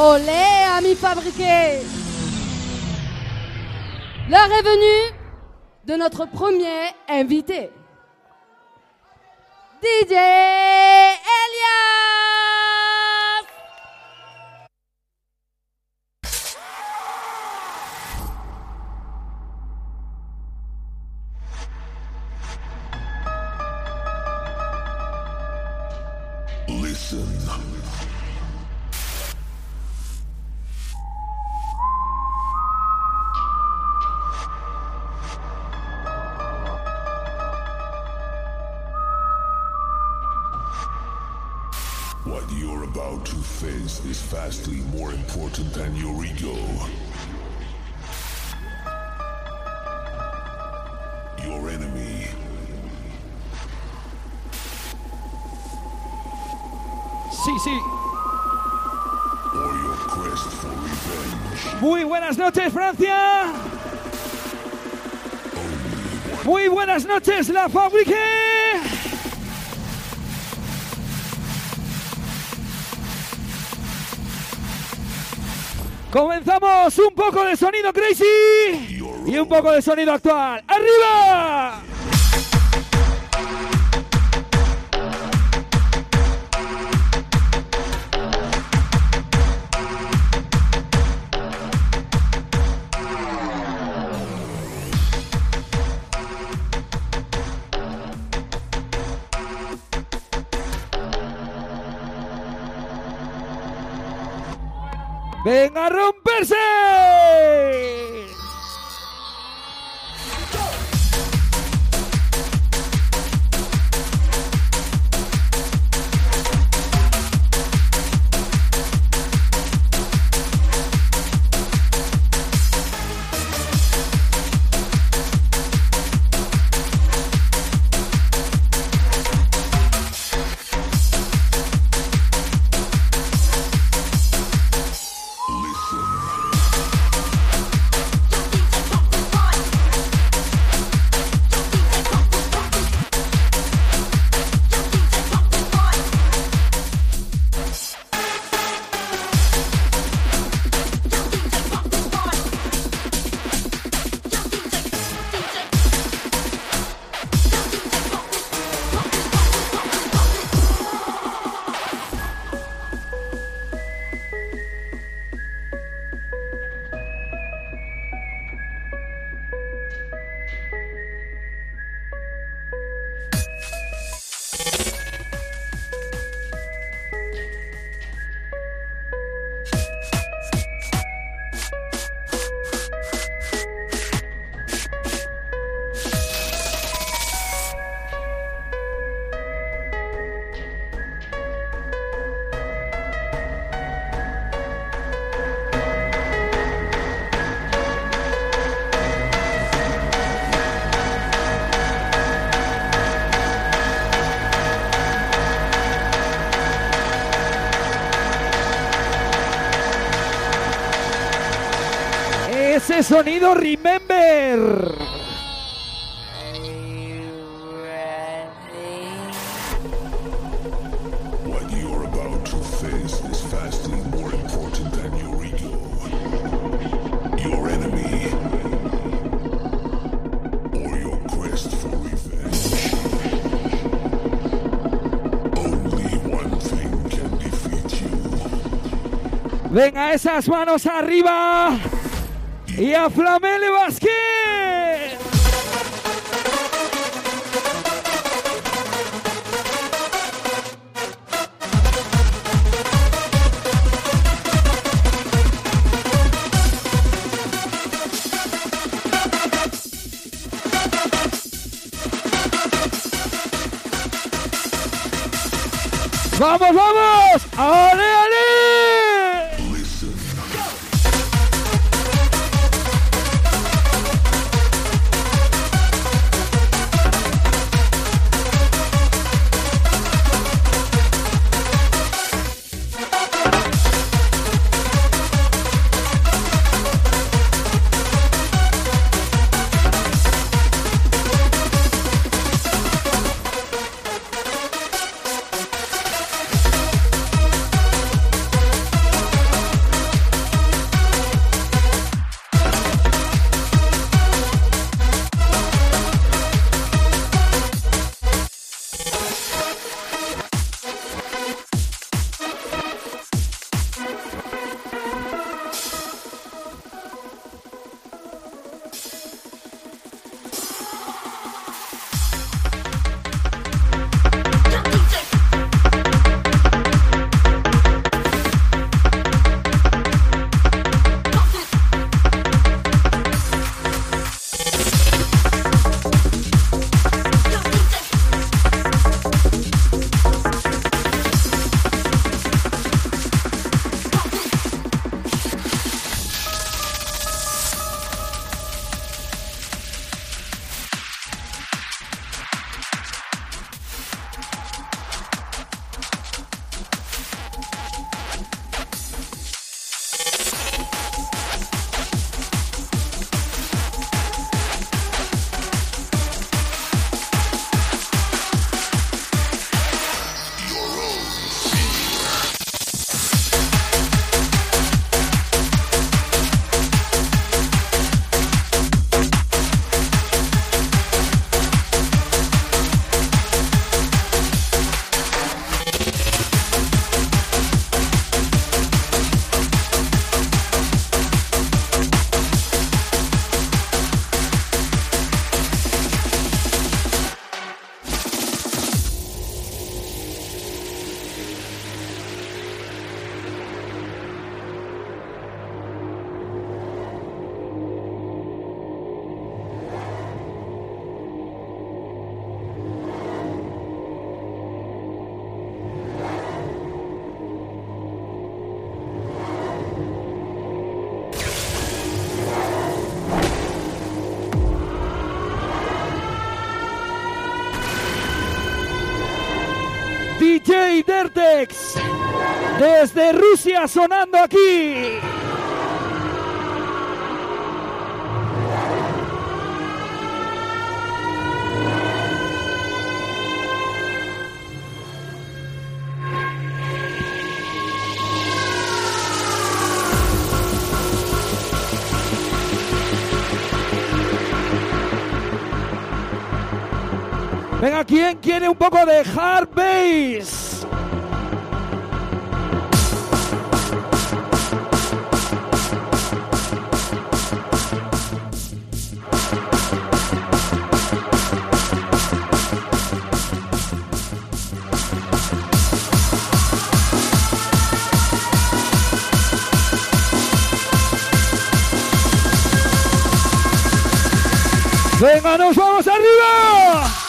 Olé, ami fabriqué L'heure est venue de notre premier invité. DJ noches, Francia. Muy buenas noches, la fábrica. Comenzamos un poco de sonido crazy y un poco de sonido actual. ¡Arriba! Defeat you. Venga esas manos arriba y a Flamele Vázquez. ¡Vamos, vamos! ¡Ale, ale! Sonando aquí. Venga, ¿quién quiere un poco de hard bass? Venga, nos vamos arriba.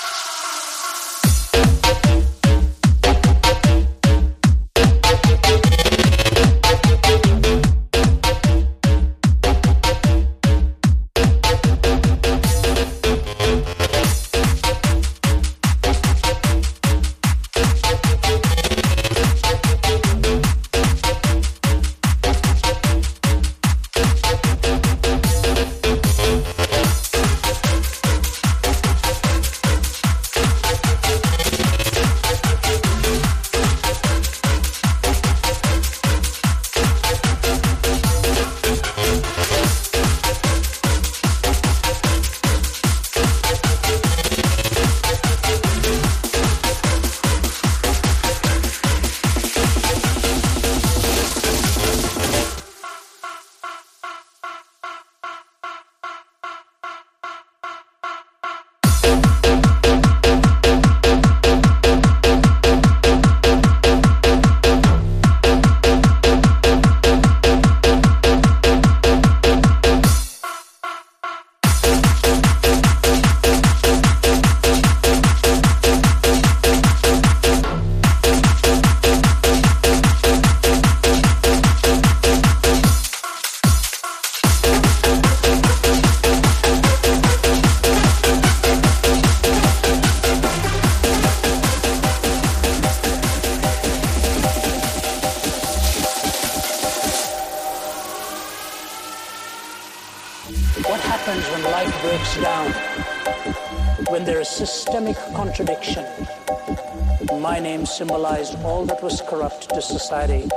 Symbolized all that was corrupt to society.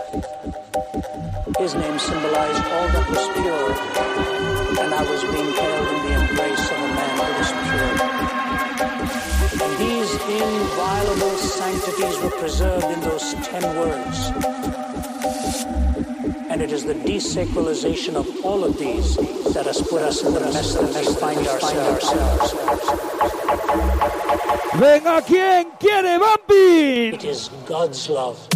His name symbolized all that was pure. And I was being held in the embrace of a man who was pure. And these inviolable sanctities were preserved in those ten words. And it is the desacralization of all of these that has put us in the mess that we find ourselves. Venga, ¿quién quiere bumping? It is God's love.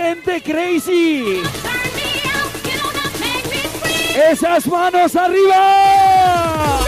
Gente crazy. Esas manos arriba.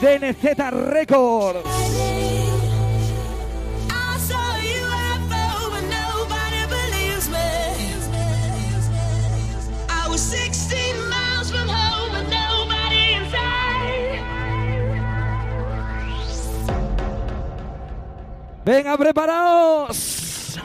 DNZ Records. Venga, preparados.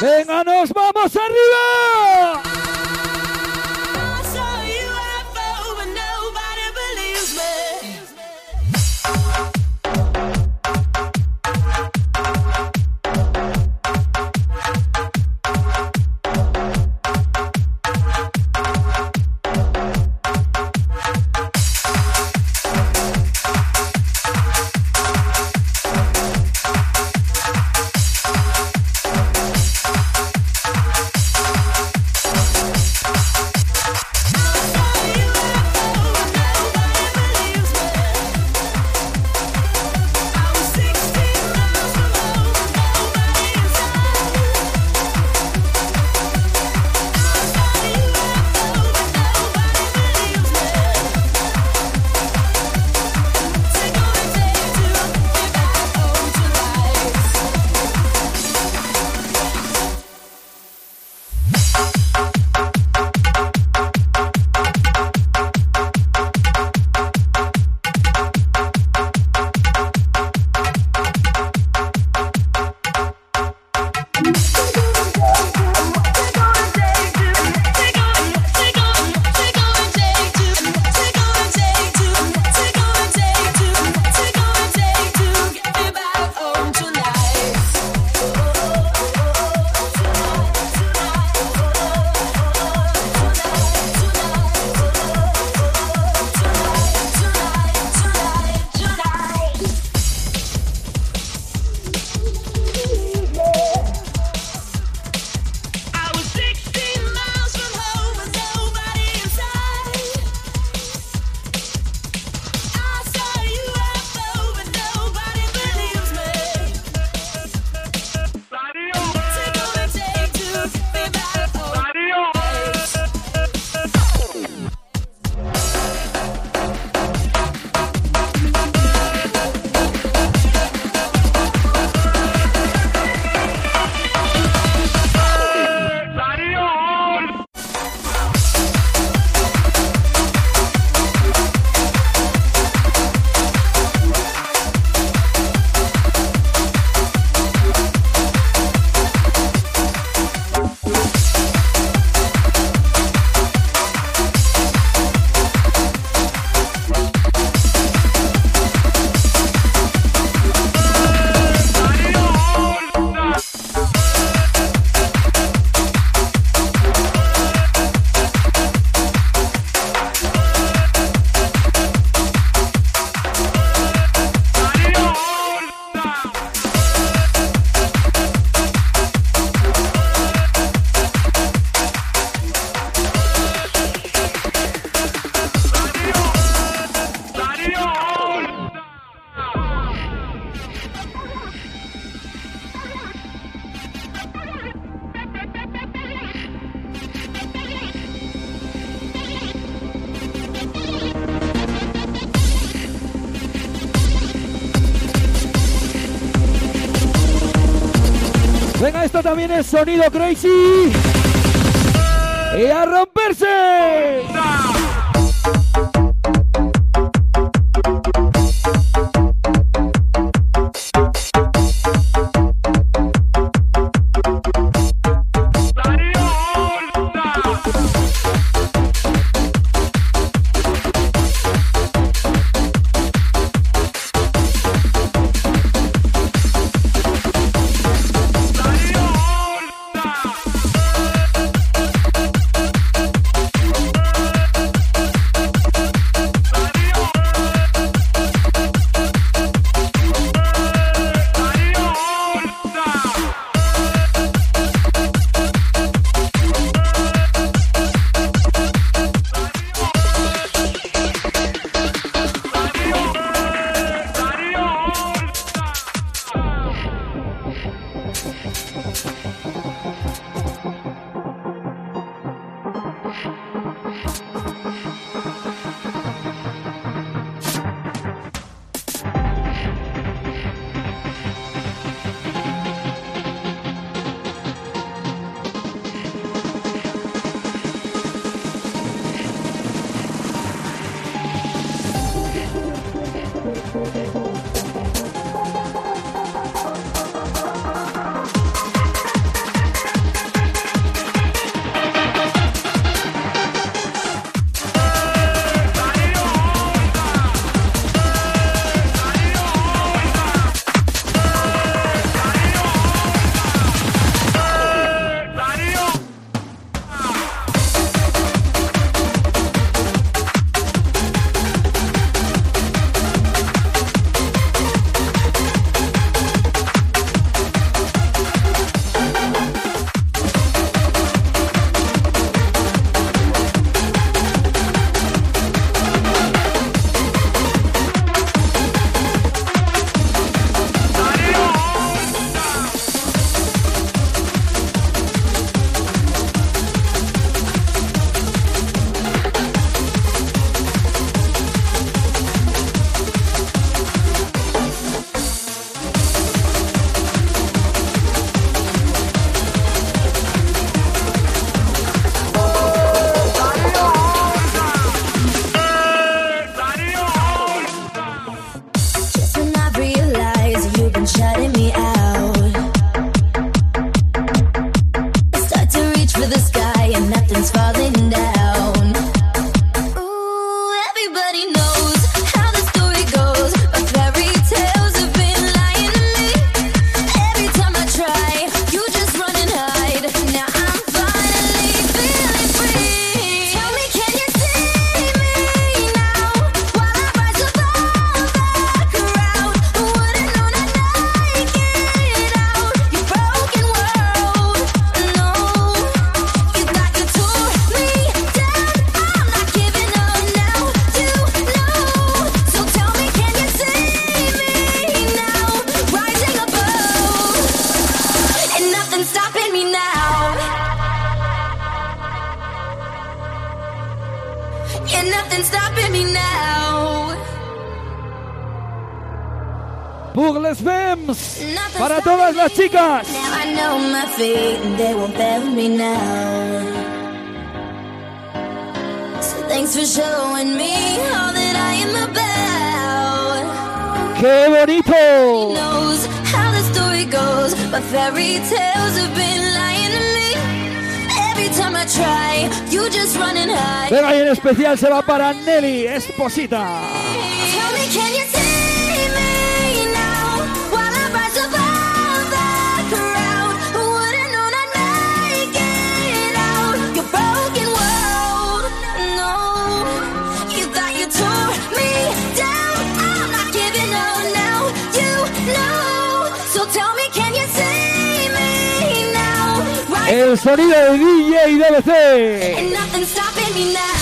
Venga, nos vamos arriba. Sonido crazy. Va para Nelly Esposita. El sonido de DJ DBC. Había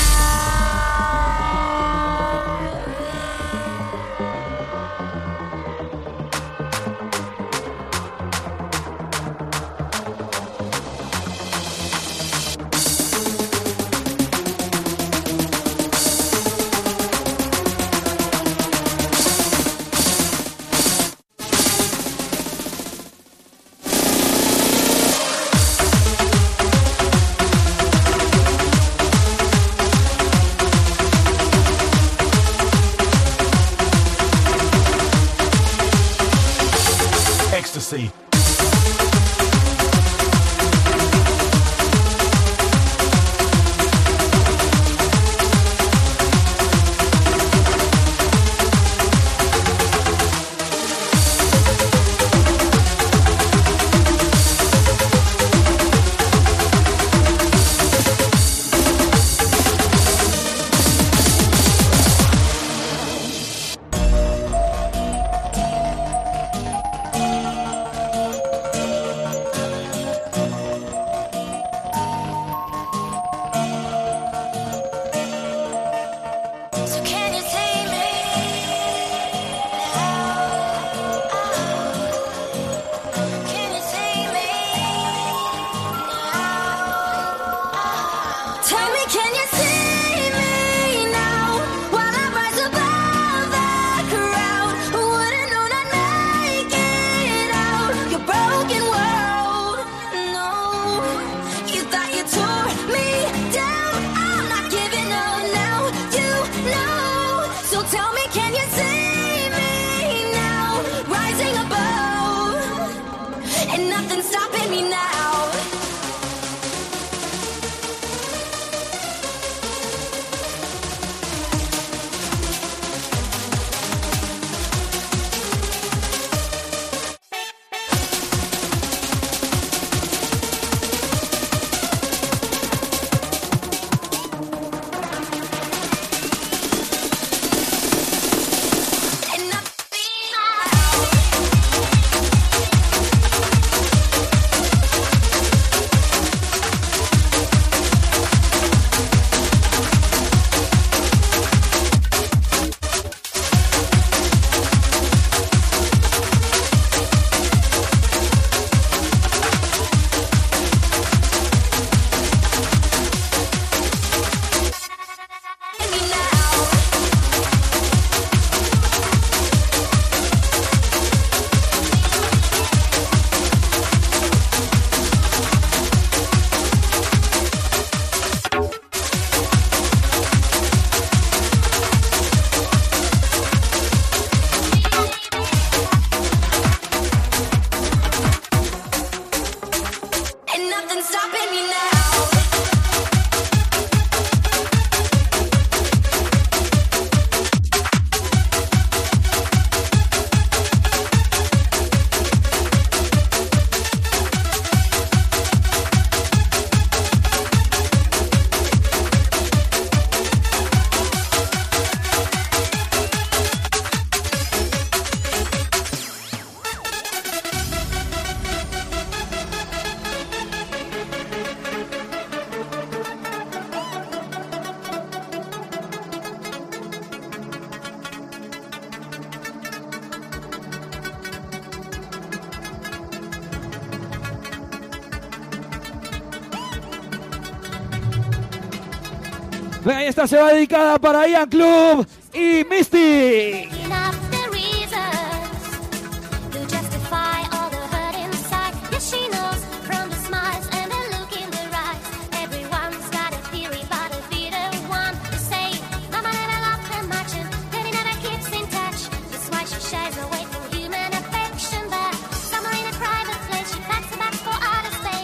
Venga, esta se va dedicada para Ian Club y Misty.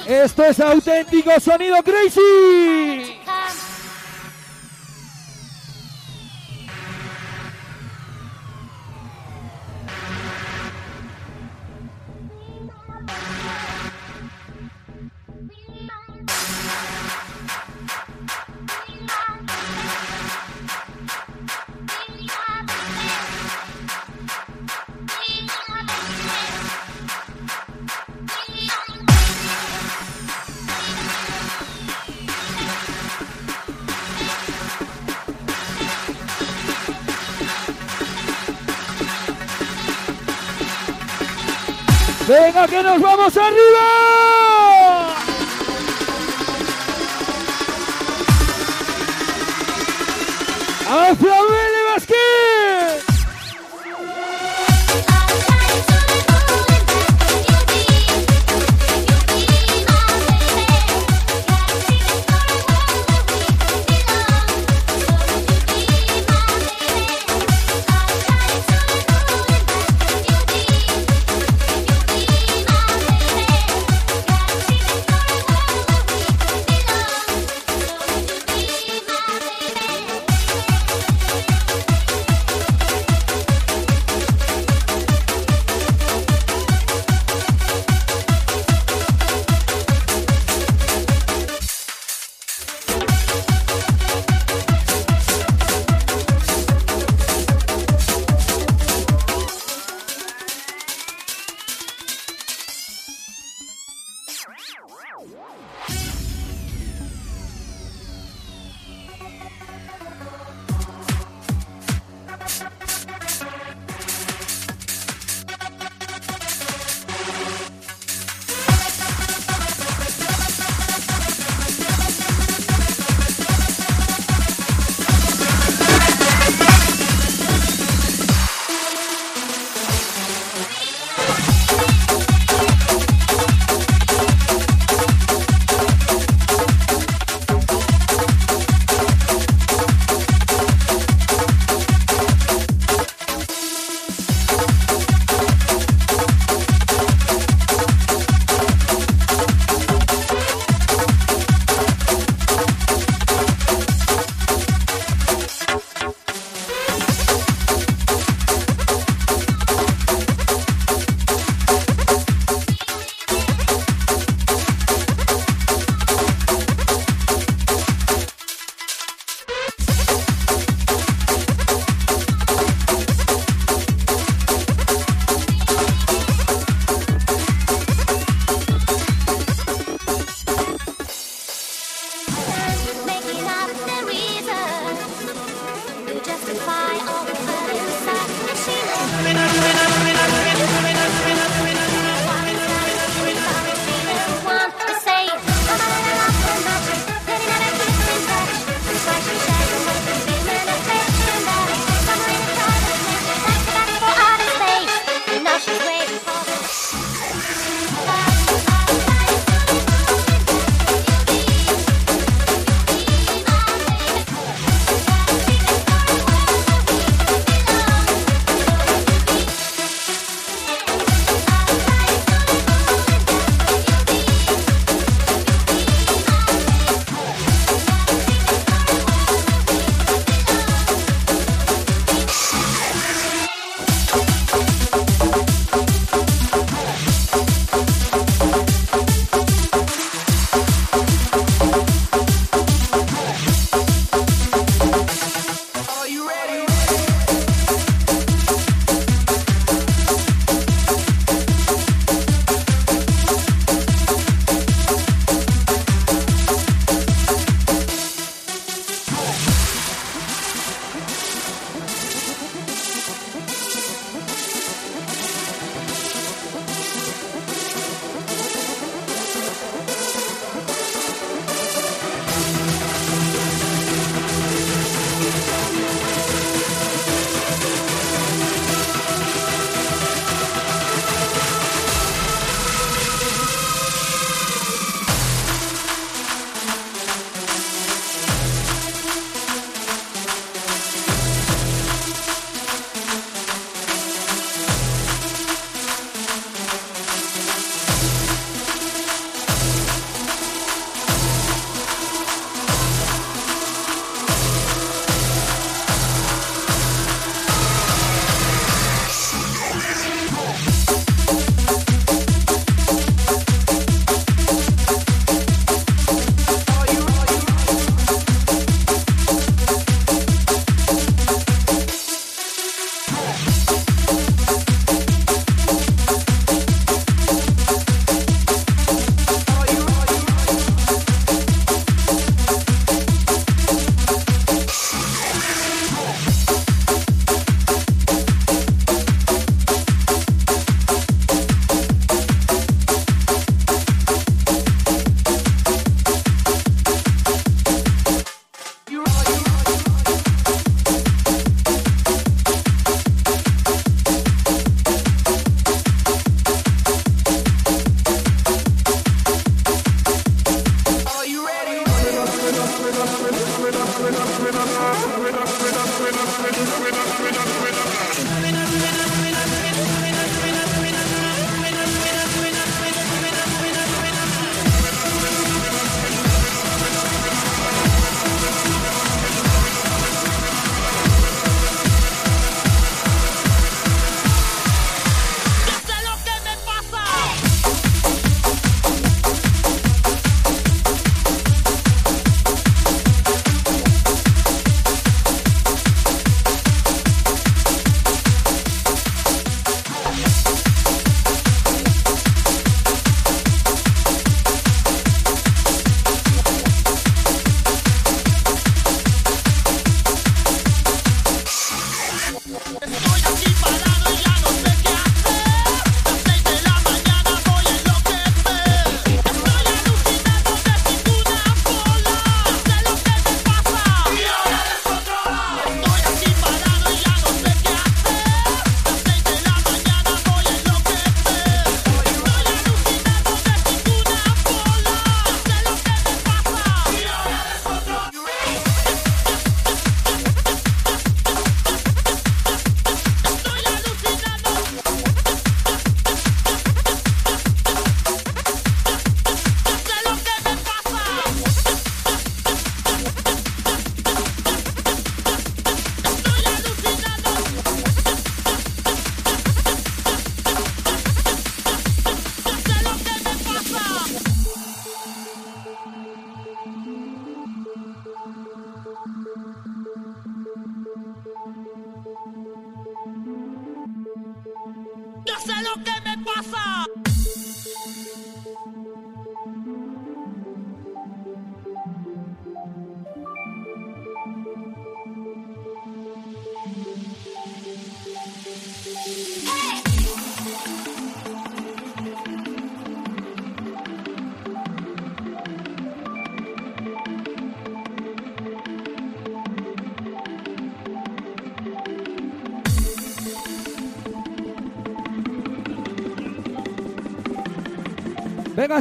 Esto es auténtico sonido crazy. que nos vamos arriba.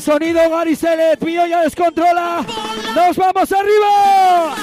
Sonido, Gary se ya descontrola. ¡Nos vamos arriba!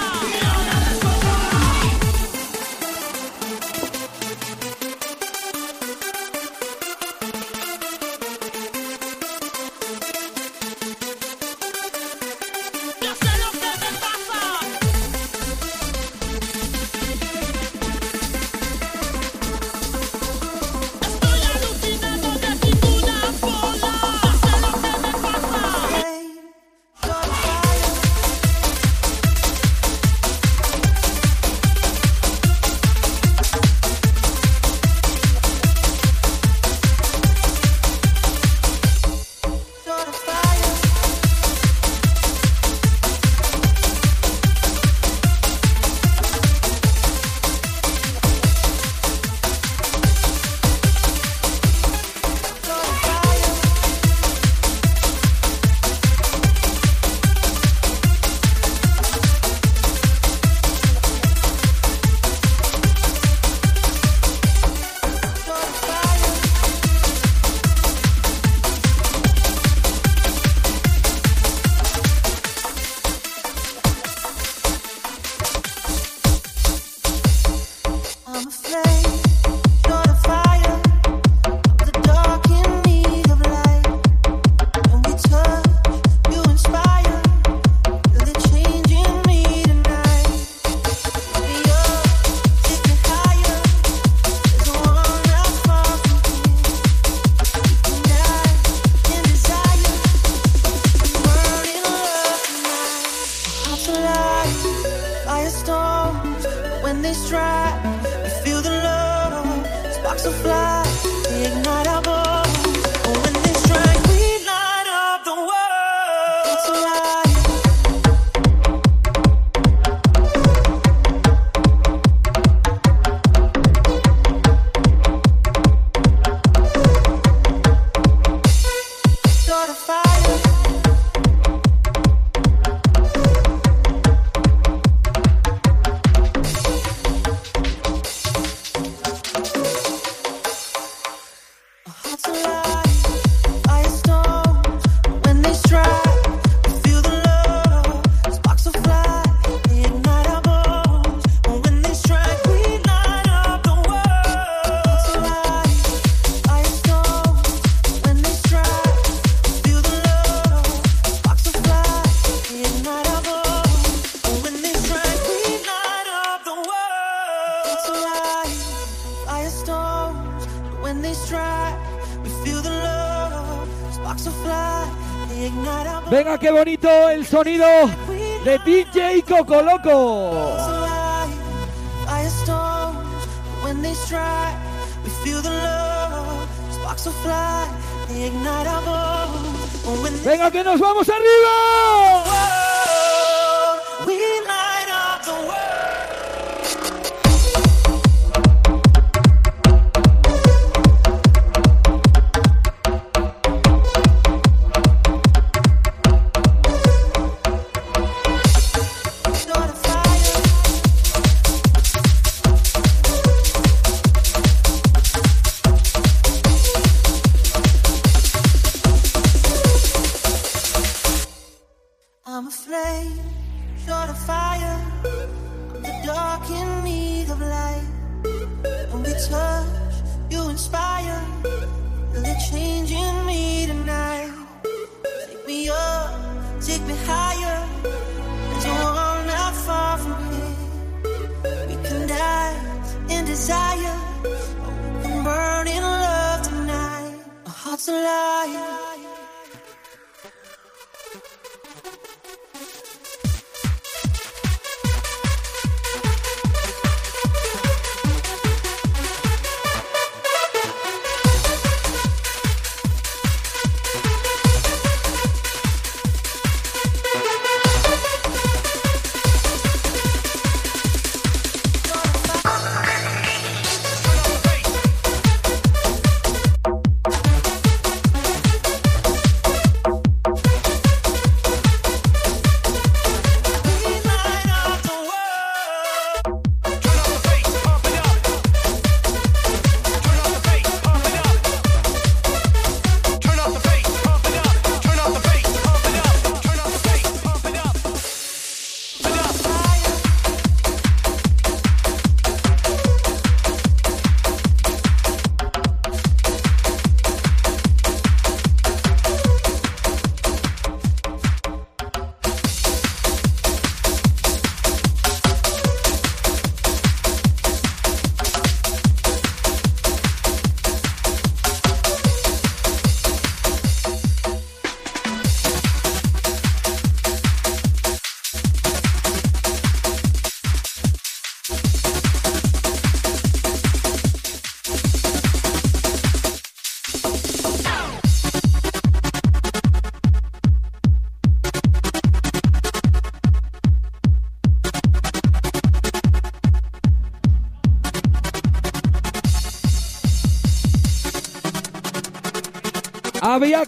Venga, qué bonito el sonido de DJ Coco Loco. Venga, que nos vamos arriba.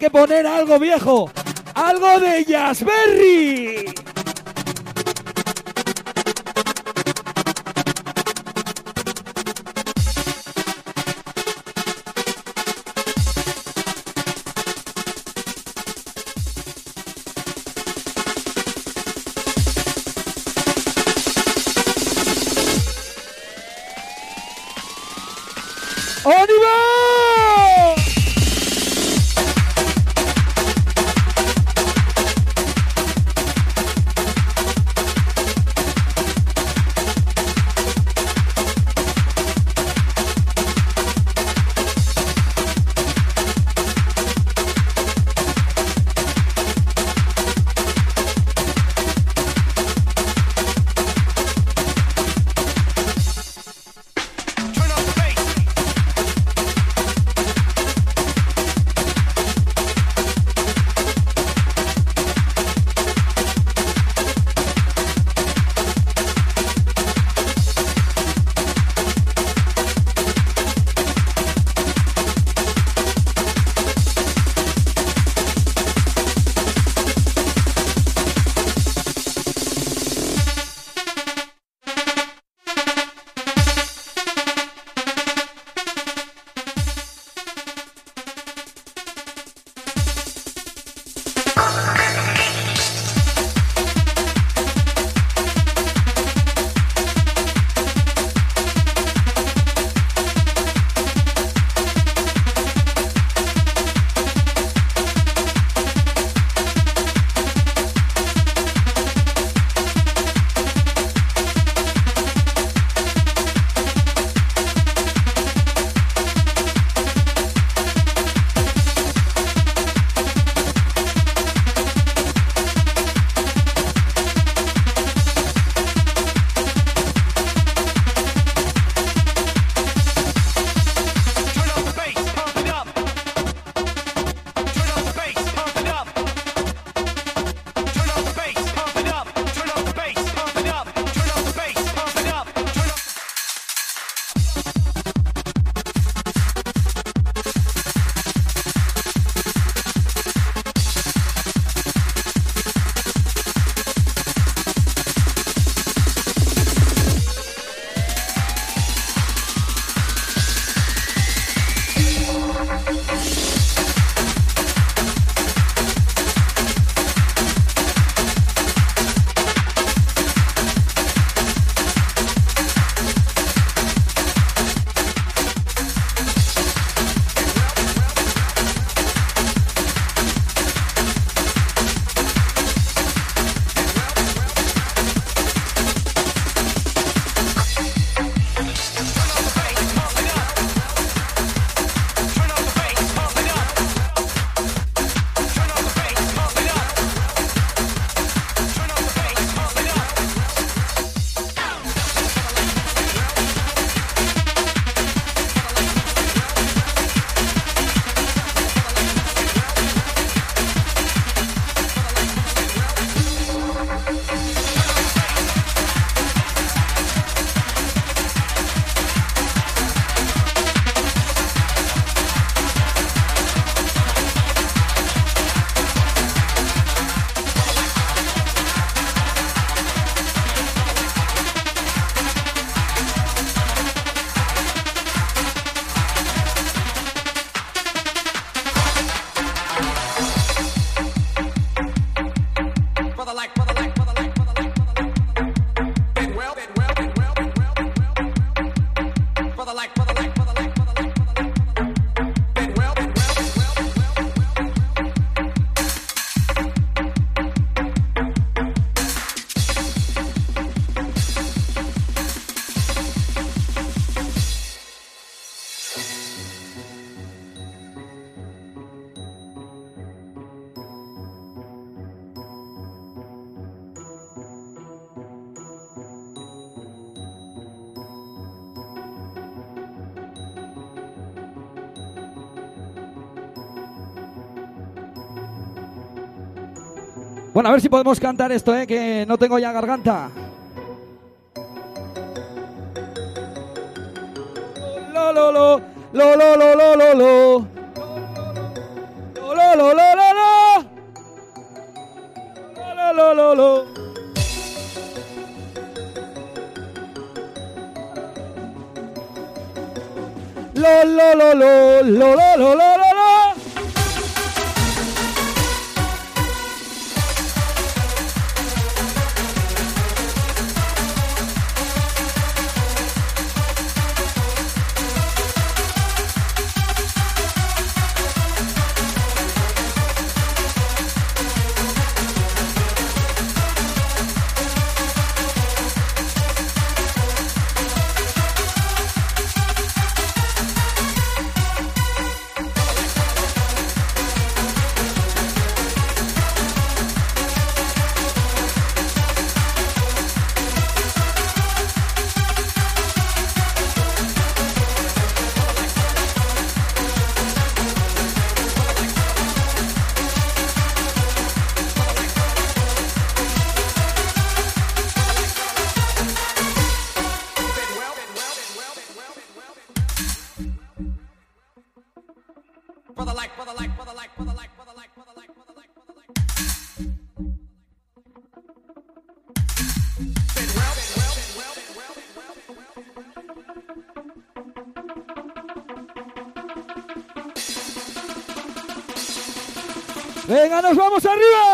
Que poner algo viejo. Algo de Jazzberry. Ver si podemos cantar esto, ¿eh? que no tengo ya garganta. Lo, lo, lo, lo, lo, lo, lo, lo, lo. Lo, lo, lo, lo, lo. Lo, lo, lo, lo. Lo, lo, lo, lo, lo, lo, lo, lo, lo. Venga, nos vamos arriba.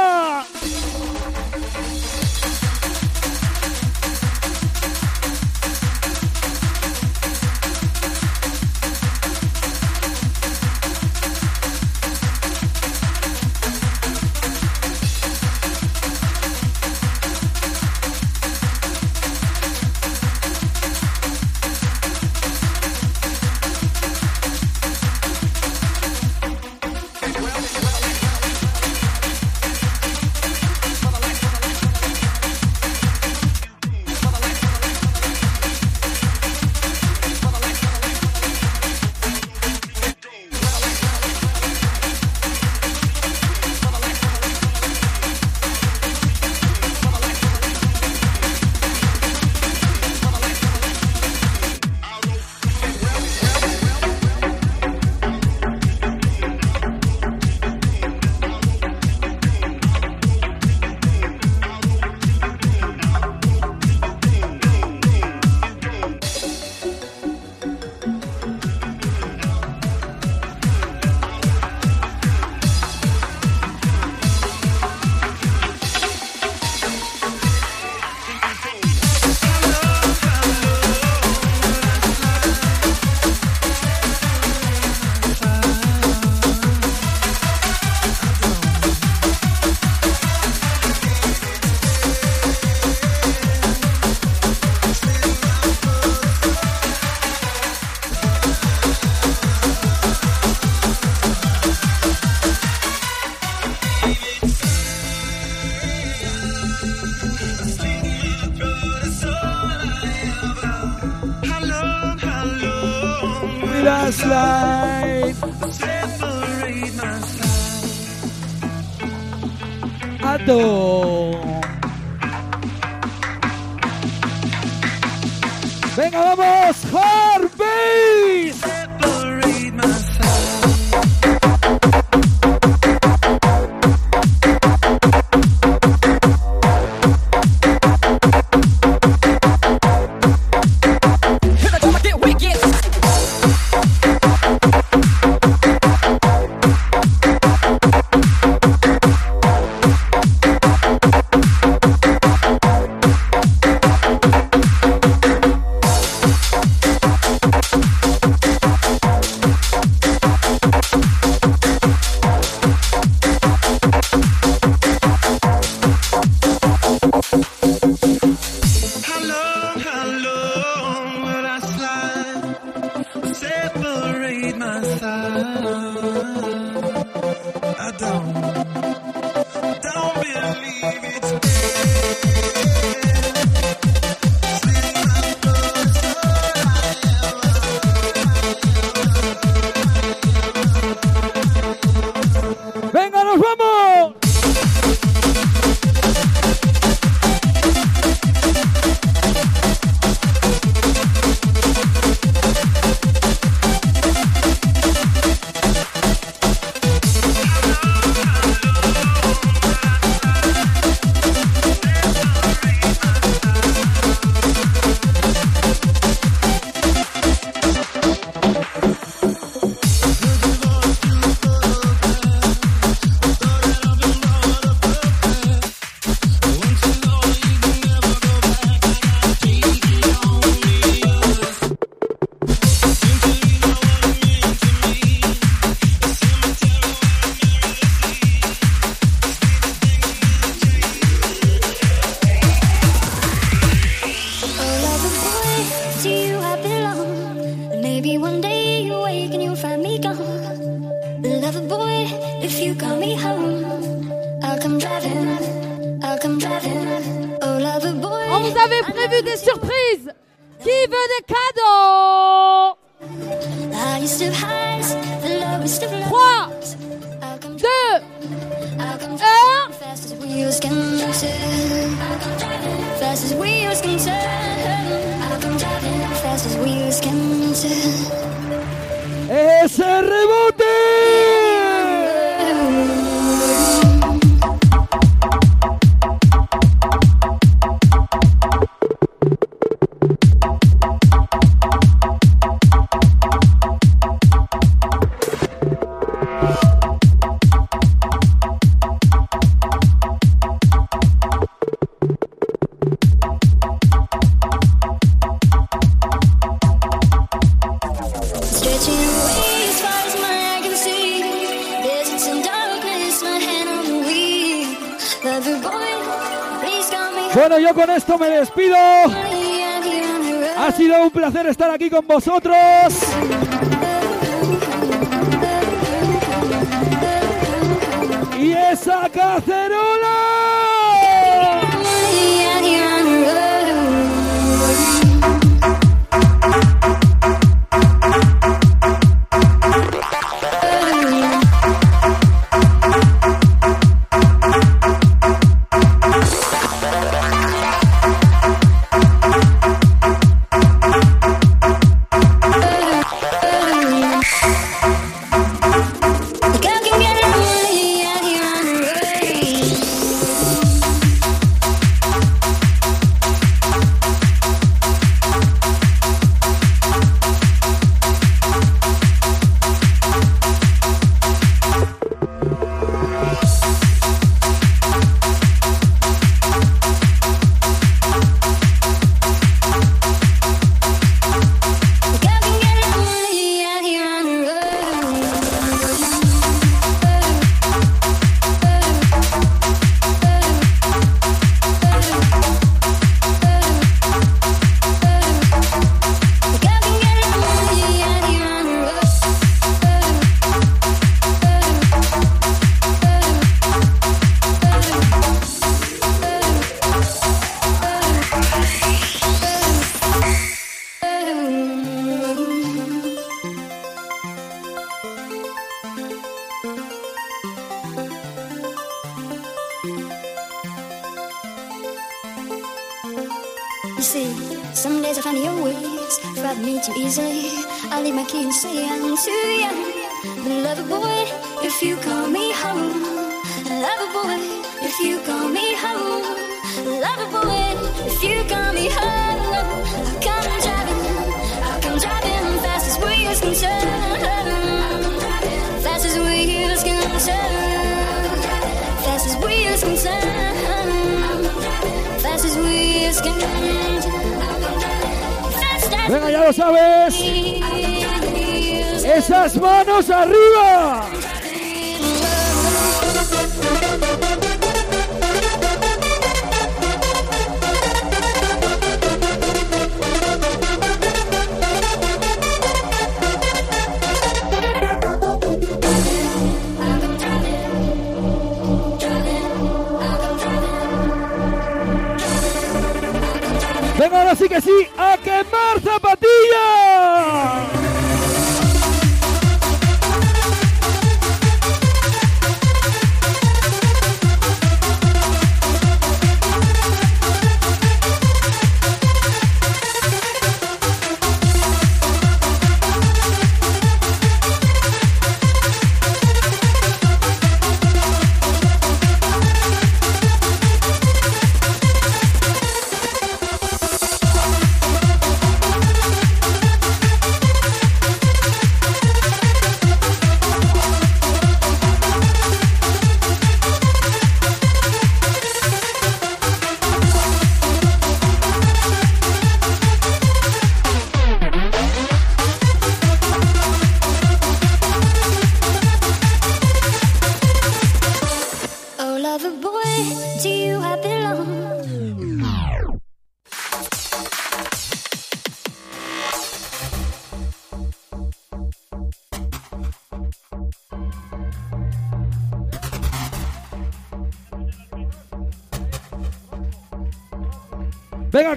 fast as we estar aquí con vosotros.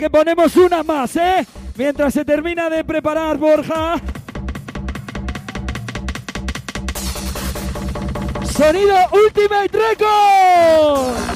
Que ponemos una más, ¿eh? Mientras se termina de preparar Borja. Sonido Ultimate Record.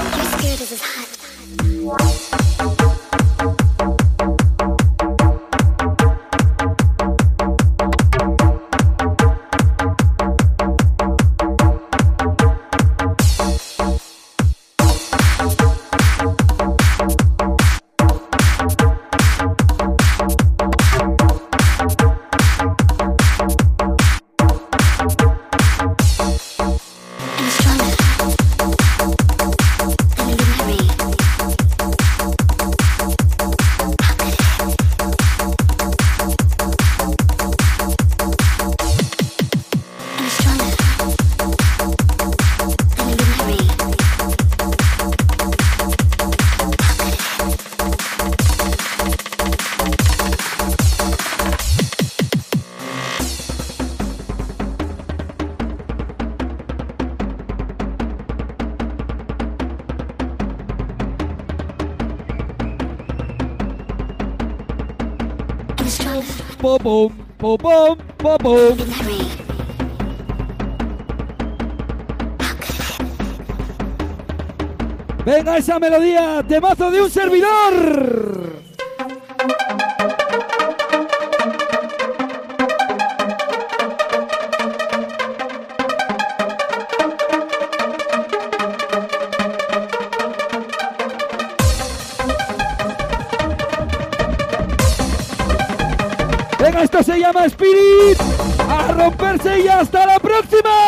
Venga esa melodía, temazo de un servidor. Hasta la próxima.